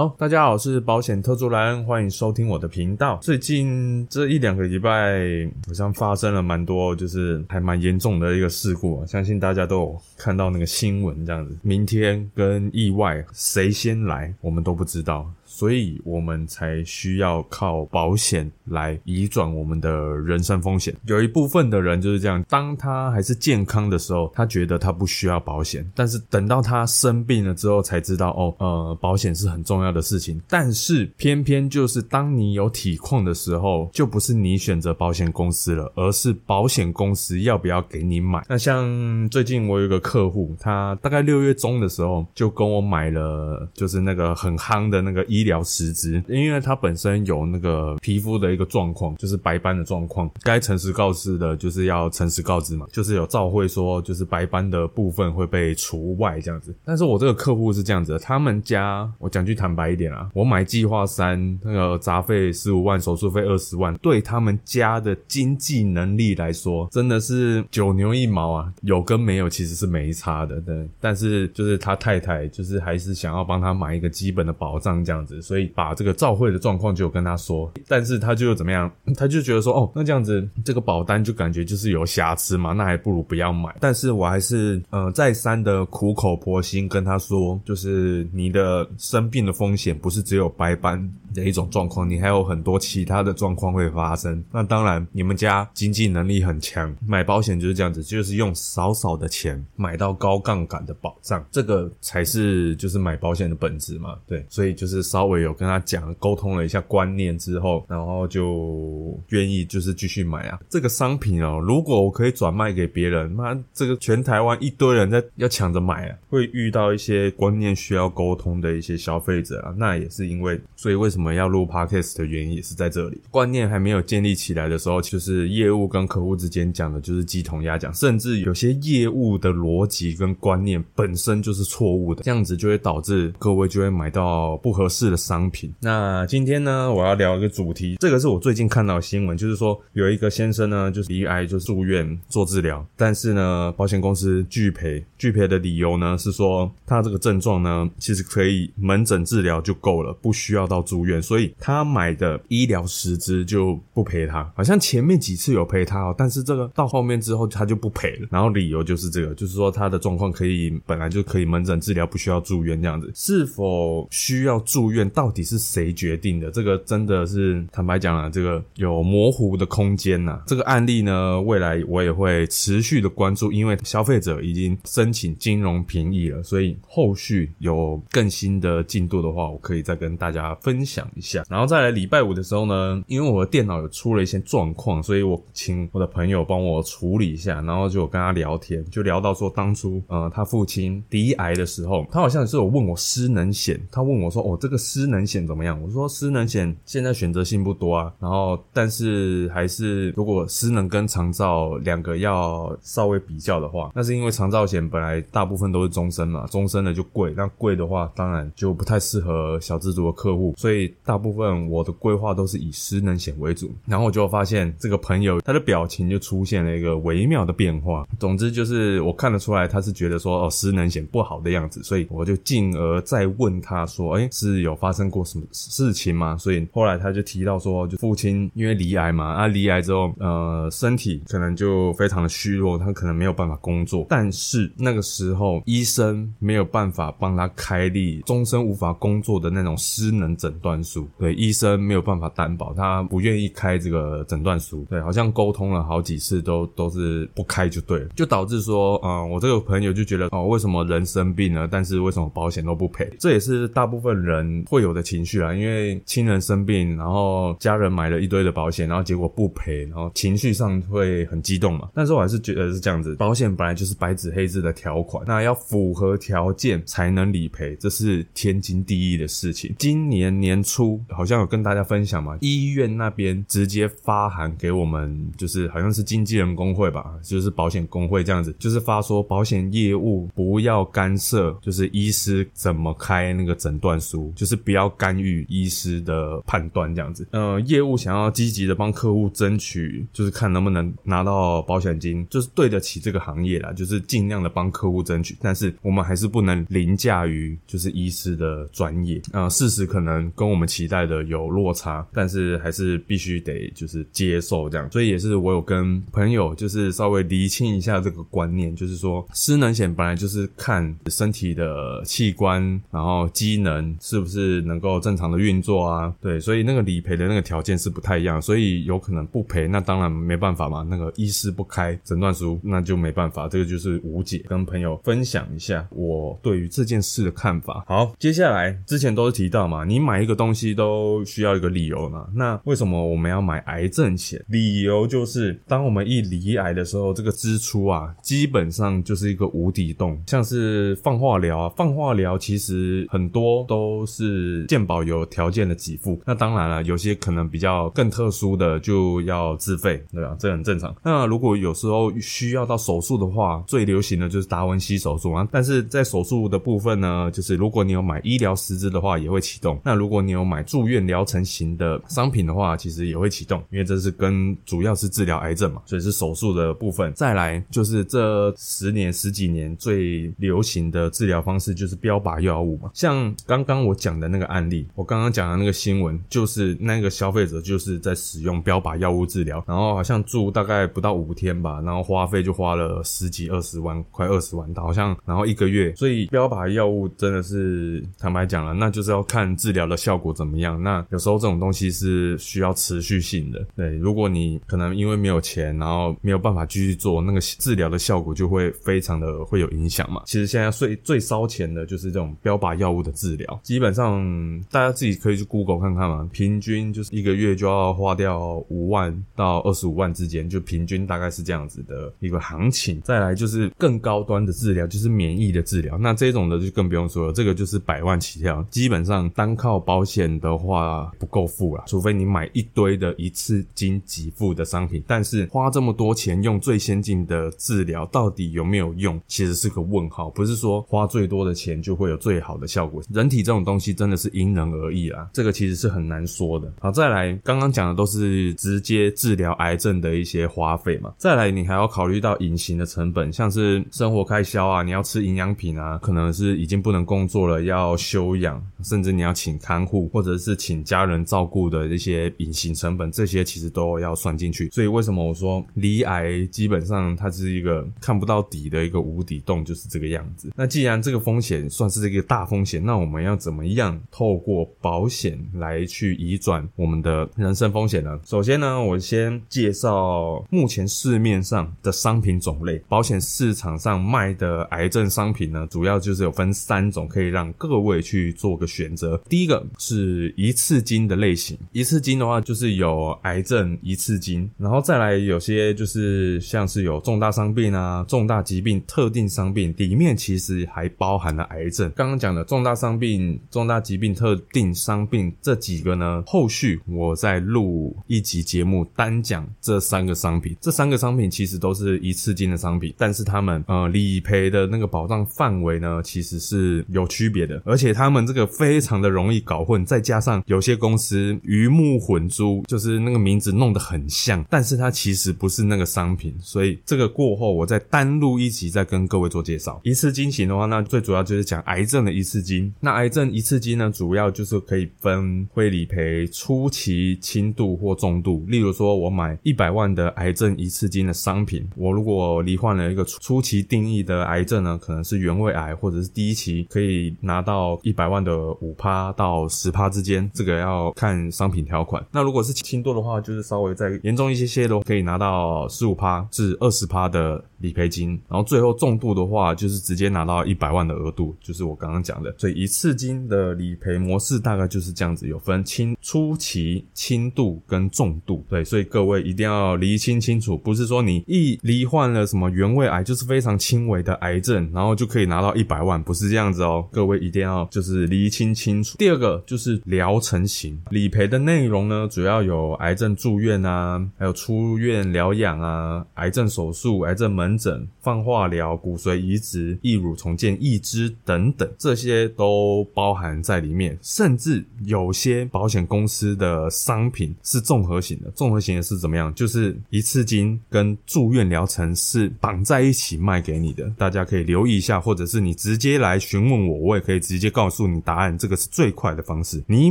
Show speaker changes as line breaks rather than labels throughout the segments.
好，大家好，我是保险特助莱恩，欢迎收听我的频道。最近这一两个礼拜，好像发生了蛮多，就是还蛮严重的一个事故，相信大家都有看到那个新闻，这样子，明天跟意外谁先来，我们都不知道。所以我们才需要靠保险来移转我们的人身风险。有一部分的人就是这样，当他还是健康的时候，他觉得他不需要保险，但是等到他生病了之后，才知道哦，呃，保险是很重要的事情。但是偏偏就是当你有体况的时候，就不是你选择保险公司了，而是保险公司要不要给你买。那像最近我有一个客户，他大概六月中的时候就跟我买了，就是那个很夯的那个医疗。疗实质，因为他本身有那个皮肤的一个状况，就是白斑的状况，该诚实告知的，就是要诚实告知嘛，就是有照会说，就是白斑的部分会被除外这样子。但是我这个客户是这样子，他们家我讲句坦白一点啊，我买计划三那个杂费十五万，手术费二十万，对他们家的经济能力来说，真的是九牛一毛啊，有跟没有其实是没差的。对，但是就是他太太就是还是想要帮他买一个基本的保障这样子。所以把这个照会的状况就跟他说，但是他就怎么样？他就觉得说，哦，那这样子这个保单就感觉就是有瑕疵嘛，那还不如不要买。但是我还是呃再三的苦口婆心跟他说，就是你的生病的风险不是只有白斑的一种状况，你还有很多其他的状况会发生。那当然，你们家经济能力很强，买保险就是这样子，就是用少少的钱买到高杠杆的保障，这个才是就是买保险的本质嘛。对，所以就是稍。微有跟他讲沟通了一下观念之后，然后就愿意就是继续买啊。这个商品哦，如果我可以转卖给别人，妈这个全台湾一堆人在要抢着买啊，会遇到一些观念需要沟通的一些消费者啊。那也是因为，所以为什么我们要录 podcast 的原因也是在这里。观念还没有建立起来的时候，就是业务跟客户之间讲的就是鸡同鸭讲，甚至有些业务的逻辑跟观念本身就是错误的，这样子就会导致各位就会买到不合适的。商品。那今天呢，我要聊一个主题，这个是我最近看到新闻，就是说有一个先生呢，就是离癌就住院做治疗，但是呢，保险公司拒赔，拒赔的理由呢是说他这个症状呢，其实可以门诊治疗就够了，不需要到住院，所以他买的医疗实支就不赔他。好像前面几次有赔他哦，但是这个到后面之后他就不赔了，然后理由就是这个，就是说他的状况可以本来就可以门诊治疗，不需要住院这样子，是否需要住院？到底是谁决定的？这个真的是坦白讲啊，这个有模糊的空间呐。这个案例呢，未来我也会持续的关注，因为消费者已经申请金融评议了，所以后续有更新的进度的话，我可以再跟大家分享讲一下。然后再来礼拜五的时候呢，因为我的电脑有出了一些状况，所以我请我的朋友帮我处理一下，然后就跟他聊天，就聊到说当初呃他父亲鼻癌的时候，他好像是有问我失能险，他问我说哦这个失能险怎么样？我说失能险现在选择性不多啊，然后但是还是如果失能跟长照两个要稍微比较的话，那是因为长照险本来大部分都是终身嘛，终身的就贵，那贵的话当然就不太适合小资族的客户，所以大部分我的规划都是以失能险为主。然后我就发现这个朋友他的表情就出现了一个微妙的变化，总之就是我看得出来他是觉得说哦失能险不好的样子，所以我就进而再问他说，哎是有发。生过什么事情吗？所以后来他就提到说，就父亲因为离癌嘛，啊，离癌之后，呃，身体可能就非常的虚弱，他可能没有办法工作。但是那个时候医生没有办法帮他开立终身无法工作的那种失能诊断书，对，医生没有办法担保，他不愿意开这个诊断书，对，好像沟通了好几次都都是不开就对了，就导致说，啊，我这个朋友就觉得，哦，为什么人生病了，但是为什么保险都不赔？这也是大部分人会。有的情绪啊，因为亲人生病，然后家人买了一堆的保险，然后结果不赔，然后情绪上会很激动嘛。但是我还是觉得是这样子，保险本来就是白纸黑字的条款，那要符合条件才能理赔，这是天经地义的事情。今年年初初。初好像有跟大家分享嘛，医院那边直接发函给我们，就是好像是经纪人工会吧，就是保险工会这样子，就是发说保险业务不要干涉，就是医师怎么开那个诊断书，就是不要干预医师的判断这样子。呃，业务想要积极的帮客户争取，就是看能不能拿到保险金，就是对得起这个行业啦，就是尽量的帮客户争取，但是我们还是不能凌驾于就是医师的专业啊。事实可能跟我们我们期待的有落差，但是还是必须得就是接受这样。所以也是我有跟朋友就是稍微厘清一下这个观念，就是说失能险本来就是看身体的器官，然后机能是不是能够正常的运作啊，对，所以那个理赔的那个条件是不太一样，所以有可能不赔，那当然没办法嘛，那个医师不开诊断书，那就没办法，这个就是无解。跟朋友分享一下我对于这件事的看法。好，接下来之前都是提到嘛，你买一个东东西都需要一个理由嘛，那为什么我们要买癌症险？理由就是当我们一离癌的时候，这个支出啊，基本上就是一个无底洞，像是放化疗啊，放化疗其实很多都是健保有条件的给付，那当然了，有些可能比较更特殊的就要自费，对吧？这很正常。那如果有时候需要到手术的话，最流行的就是达文西手术啊。但是在手术的部分呢，就是如果你有买医疗实质的话，也会启动。那如果你有买住院疗程型的商品的话，其实也会启动，因为这是跟主要是治疗癌症嘛，所以是手术的部分。再来就是这十年十几年最流行的治疗方式就是标靶药物嘛，像刚刚我讲的那个案例，我刚刚讲的那个新闻，就是那个消费者就是在使用标靶药物治疗，然后好像住大概不到五天吧，然后花费就花了十几二十万，快二十万，好像然后一个月，所以标靶药物真的是坦白讲了，那就是要看治疗的效果果怎么样。那有时候这种东西是需要持续性的，对，如果你可能因为没有钱，然后没有办法继续做，那个治疗的效果就会非常的会有影响嘛。其实现在最最烧钱的就是这种标靶药物的治疗，基本上大家自己可以去 Google 看看嘛，平均就是一个月就要花掉五万到二十五万之间，就平均大概是这样子的一个行情。再来就是更高端的治疗，就是免疫的治疗，那这种的就更不用说了，这个就是百万起跳，基本上单靠保险险的话不够付了，除非你买一堆的一次金给付的商品。但是花这么多钱用最先进的治疗，到底有没有用，其实是个问号。不是说花最多的钱就会有最好的效果，人体这种东西真的是因人而异啦，这个其实是很难说的。好，再来刚刚讲的都是直接治疗癌症的一些花费嘛，再来你还要考虑到隐形的成本，像是生活开销啊，你要吃营养品啊，可能是已经不能工作了要休养，甚至你要请看护或者是请家人照顾的这些隐形成本，这些其实都要算进去。所以为什么我说离癌基本上它是一个看不到底的一个无底洞，就是这个样子。那既然这个风险算是这个大风险，那我们要怎么样透过保险来去移转我们的人生风险呢？首先呢，我先介绍目前市面上的商品种类。保险市场上卖的癌症商品呢，主要就是有分三种，可以让各位去做个选择。第一个是一次金的类型，一次金的话就是有癌症一次金，然后再来有些就是像是有重大伤病啊、重大疾病、特定伤病，里面其实还包含了癌症。刚刚讲的重大伤病、重大疾病、特定伤病这几个呢，后续我再录一集节目单讲这三个商品。这三个商品其实都是一次金的商品，但是他们呃理赔的那个保障范围呢，其实是有区别的，而且他们这个非常的容易搞混，再加上有些公司鱼目混珠，就是那个名字弄得很像，但是它其实不是那个商品，所以这个过后我再单录一集再跟各位做介绍。一次金型的话，那最主要就是讲癌症的一次金。那癌症一次金呢，主要就是可以分会理赔初期、轻度或重度。例如说，我买一百万的癌症一次金的商品，我如果罹患了一个初期定义的癌症呢，可能是原位癌或者是第一期，可以拿到一百万的五趴到十趴之间，这个要看商品条款。那如果是轻度的话，就是稍微再严重一些些的，可以拿到十五趴至二十趴的理赔金。然后最后重度的话，就是直接拿到一百万的额度，就是我刚刚讲的。所以一次金的理赔模式大概就是这样子，有分轻初期、轻度跟重度。对，所以各位一定要厘清清楚，不是说你一罹患了什么原位癌，就是非常轻微的癌症，然后就可以拿到一百万，不是这样子哦。各位一定要就是厘清清楚。第二个就是是疗程型理赔的内容呢，主要有癌症住院啊，还有出院疗养啊，癌症手术、癌症门诊、放化疗、骨髓移植、义乳重建、义肢等等，这些都包含在里面。甚至有些保险公司的商品是综合型的，综合型的是怎么样？就是一次金跟住院疗程是绑在一起卖给你的，大家可以留意一下，或者是你直接来询问我，我也可以直接告诉你答案，这个是最快的方式。你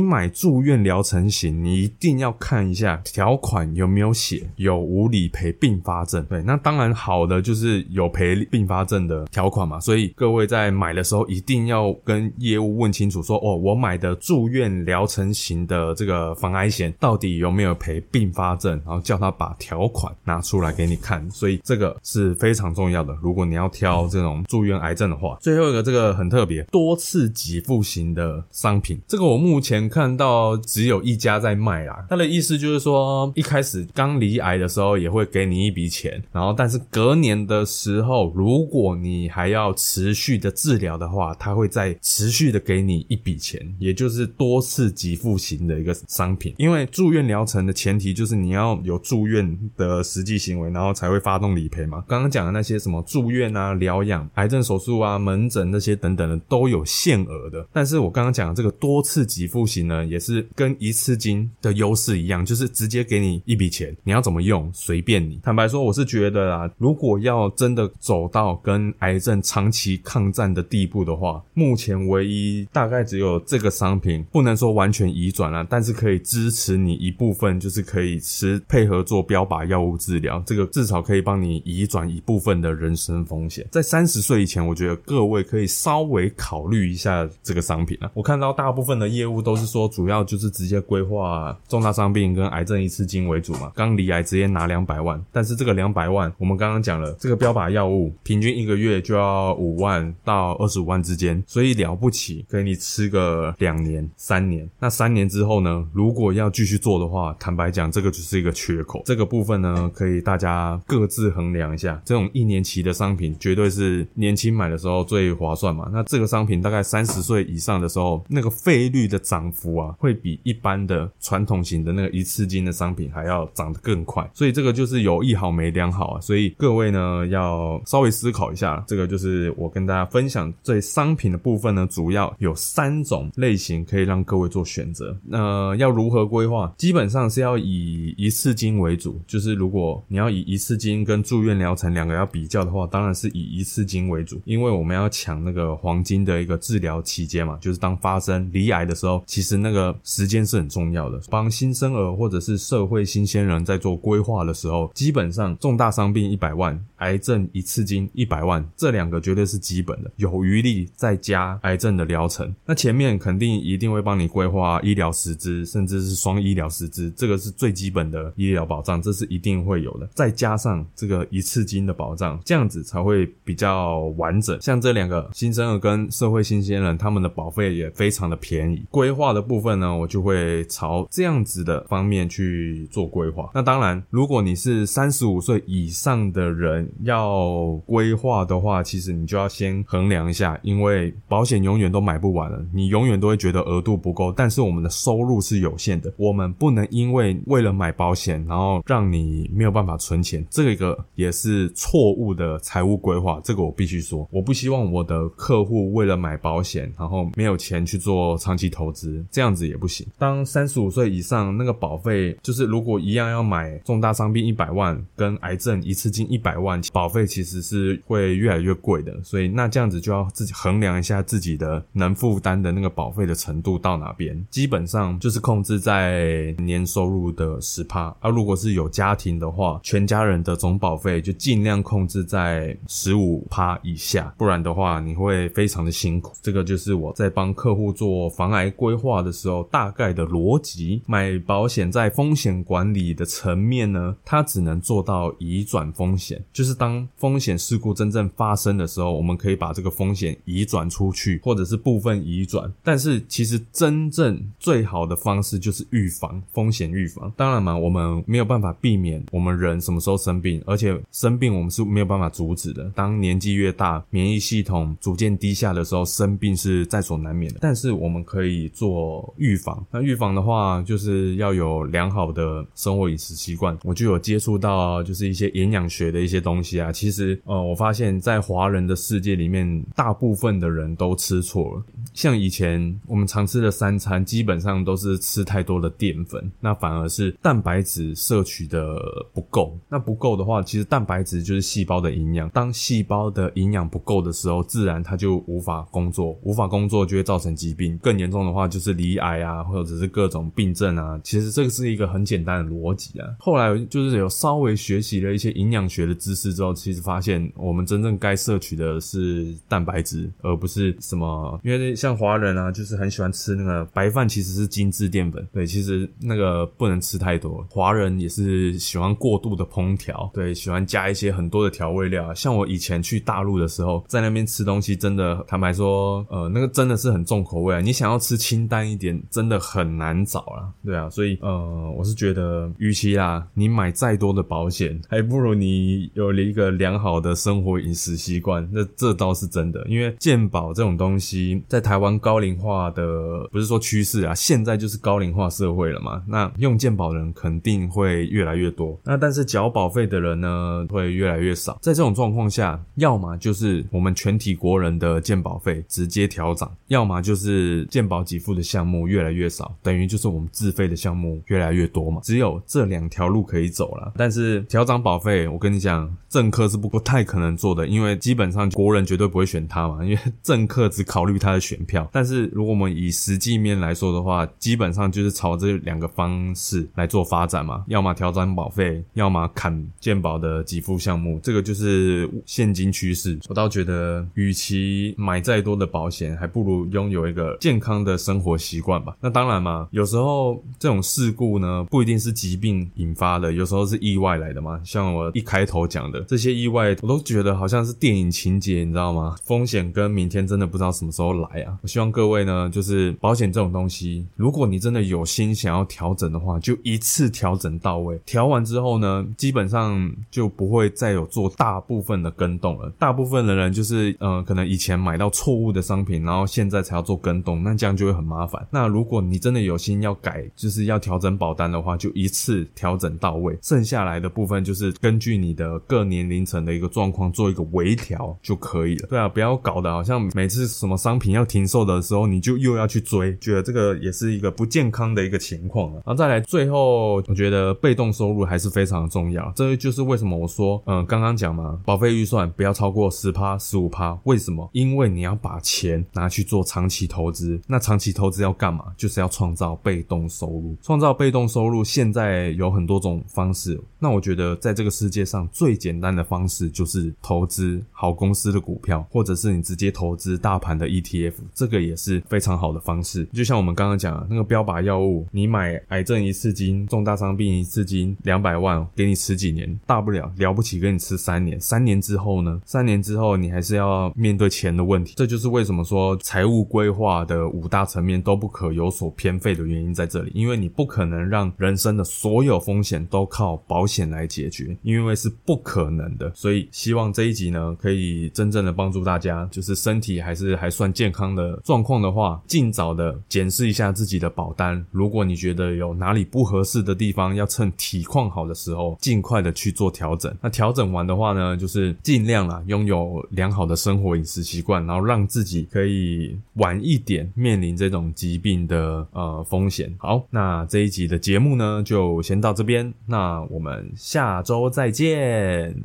买住院疗程型，你一定要看一下条款有没有写有无理赔并发症。对，那当然好的就是有赔并发症的条款嘛，所以各位在买的时候一定要跟业务问清楚，说哦，我买的住院疗程型的这个防癌险到底有没有赔并发症，然后叫他把条款拿出来给你看，所以这个是非常重要的。如果你要挑这种住院癌症的话，最后一个这个很特别，多次给付型的商品，这个我目前看到只有一家在卖啦。他的意思就是说，一开始刚离癌的时候也会给你一笔钱，然后但是隔年的时候，如果你还要持续的治疗的话，他会再持续的给你一笔钱，也就是多次给付型的一个商品。因为住院疗程的前提就是你要有住院的实际行为，然后才会发动理赔嘛。刚刚讲的那些什么住院啊、疗养、癌症手术啊、门诊那些等等的都有限额的。但是我刚刚讲的这个多次给付型呢，也是跟一次金的优势一样，就是直接给你一笔钱，你要怎么用随便你。坦白说，我是觉得啊，如果要真的走到跟癌症长期抗战的地步的话，目前唯一大概只有这个商品，不能说完全移转了，但是可以支持你一部分，就是可以吃配合做标靶药物治疗，这个至少可以帮你移转一部分的人生风险。在三十岁以前，我觉得各位可以稍微考虑一下这个商品啊。我看到大部分的业业务都是说，主要就是直接规划重大伤病跟癌症一次金为主嘛，刚离癌直接拿两百万，但是这个两百万，我们刚刚讲了，这个标靶药物平均一个月就要五万到二十五万之间，所以了不起，给你吃个两年、三年。那三年之后呢？如果要继续做的话，坦白讲，这个就是一个缺口。这个部分呢，可以大家各自衡量一下。这种一年期的商品，绝对是年轻买的时候最划算嘛。那这个商品大概三十岁以上的时候，那个费率的涨幅啊，会比一般的传统型的那个一次金的商品还要涨得更快。所以这个就是有一好没两好啊。所以各位呢，要稍微思考一下。这个就是我跟大家分享这商品的部分呢，主要有三种类型可以让各位做选择。那要如何规划？基本上是要以一次金为主。就是如果你要以一次金跟住院疗程两个要比较的话，当然是以一次金为主，因为我们要抢那个黄金的一个治疗期间嘛。就是当发生离癌的时候，其实那个时间是很重要的。帮新生儿或者是社会新鲜人在做规划的时候，基本上重大伤病一百万。癌症一次金一百万，这两个绝对是基本的，有余力再加癌症的疗程。那前面肯定一定会帮你规划医疗师资，甚至是双医疗师资，这个是最基本的医疗保障，这是一定会有的。再加上这个一次金的保障，这样子才会比较完整。像这两个新生儿跟社会新鲜人，他们的保费也非常的便宜。规划的部分呢，我就会朝这样子的方面去做规划。那当然，如果你是三十五岁以上的人，要规划的话，其实你就要先衡量一下，因为保险永远都买不完了，你永远都会觉得额度不够。但是我们的收入是有限的，我们不能因为为了买保险，然后让你没有办法存钱，这个也是错误的财务规划。这个我必须说，我不希望我的客户为了买保险，然后没有钱去做长期投资，这样子也不行。当三十五岁以上，那个保费就是如果一样要买重大伤病一百万，跟癌症一次金一百万。保费其实是会越来越贵的，所以那这样子就要自己衡量一下自己的能负担的那个保费的程度到哪边。基本上就是控制在年收入的十趴，而如果是有家庭的话，全家人的总保费就尽量控制在十五趴以下，不然的话你会非常的辛苦。这个就是我在帮客户做防癌规划的时候大概的逻辑。买保险在风险管理的层面呢，它只能做到移转风险，就是。是当风险事故真正发生的时候，我们可以把这个风险移转出去，或者是部分移转。但是其实真正最好的方式就是预防风险预防。当然嘛，我们没有办法避免我们人什么时候生病，而且生病我们是没有办法阻止的。当年纪越大，免疫系统逐渐低下的时候，生病是在所难免的。但是我们可以做预防。那预防的话，就是要有良好的生活饮食习惯。我就有接触到，就是一些营养学的一些东东西啊。其实，呃，我发现，在华人的世界里面，大部分的人都吃错了。像以前我们常吃的三餐，基本上都是吃太多的淀粉，那反而是蛋白质摄取的不够。那不够的话，其实蛋白质就是细胞的营养。当细胞的营养不够的时候，自然它就无法工作，无法工作就会造成疾病。更严重的话，就是离癌啊，或者是各种病症啊。其实这个是一个很简单的逻辑啊。后来就是有稍微学习了一些营养学的知识之后，其实发现我们真正该摄取的是蛋白质，而不是什么。因为像华人啊，就是很喜欢吃那个白饭，其实是精致淀粉。对，其实那个不能吃太多。华人也是喜欢过度的烹调，对，喜欢加一些很多的调味料。像我以前去大陆的时候，在那边吃东西，真的坦白说，呃，那个真的是很重口味啊。你想要吃清淡一点，真的很难找了。对啊，所以呃，我是觉得，与其啊，你买再多的保险，还不如你有有了一个良好的生活饮食习惯。那这倒是真的，因为健保这种东西，在台湾高龄化的不是说趋势啊，现在就是高龄化社会了嘛。那用健保的人肯定会越来越多，那但是缴保费的人呢，会越来越少。在这种状况下，要么就是我们全体国人的健保费直接调涨，要么就是健保给付的项目越来越少，等于就是我们自费的项目越来越多嘛。只有这两条路可以走了。但是调涨保费，我跟你讲，政客是不不太可能做的，因为基本上国人绝对不会选他嘛，因为政客只考虑他的选票。但是如果我们以实际面来说的话，基本上就是朝这两个方式来做发展嘛，要么调整保费，要么砍健保的给付项目，这个就是现今趋势。我倒觉得，与其买再多的保险，还不如拥有一个健康的生活习惯吧。那当然嘛，有时候这种事故呢，不一定是疾病引发的，有时候是意外来的嘛。像我一开头讲的这些意外，我都觉得好像是电影情节，你知道吗？风险跟明天真的不知道什么时候来啊！我希望各位呢，就是保险这种东西，如果你真的有心想要调整的话，就一次调整到位。调完之后呢，基本上就不会再有做大部分的跟动了。大部分的人就是，嗯，可能以前买到错误的商品，然后现在才要做跟动，那这样就会很麻烦。那如果你真的有心要改，就是要调整保单的话，就一次调整到位，剩下来的部分就是根据你的各年龄层的一个状况做一个微调就可以了。对啊，不要搞得好像每次什么商品要停售的时候，你就又要去追，觉得这个也是一个不健康的一个情况了。然后再来，最后我觉得被动收入还是非常的重要，这就是为什么我说，嗯，刚刚讲嘛，保费预算不要超过十趴、十五趴。为什么？因为你要把钱拿去做长期投资，那长期投资要干嘛？就是要创造被动收入。创造被动收入，现在有很多种方式。那我觉得，在这个世界上最简单的方式就是投资好公司的股票，或者是你直接投资大盘的 ETF，这个也是非常好的方式。就像我们刚刚讲的那个标靶药物，你买癌症一次金、重大伤病一次金两百万，给你吃几年，大不了了不起给你吃三年。三年之后呢？三年之后你还是要面对钱的问题。这就是为什么说财务规划的五大层面都不可有所偏废的原因在这里，因为你不可能让人生的所有风险都靠保险来解决，因为是不可能的。所以希望这一集呢，可以真正的帮助大家，就是身体还是还算健康的状况的话，尽早的检视一下自己的保单。如果你觉得有哪里不合适的地方，要趁体况好的时候，尽快的去做调整。那调整完的话呢，就是尽量啊，拥有良好的生活饮食习惯，然后让自己可以晚一点面临这种疾病的呃风险。好，那这一集的节目呢，就先到这边，那我们下周再见。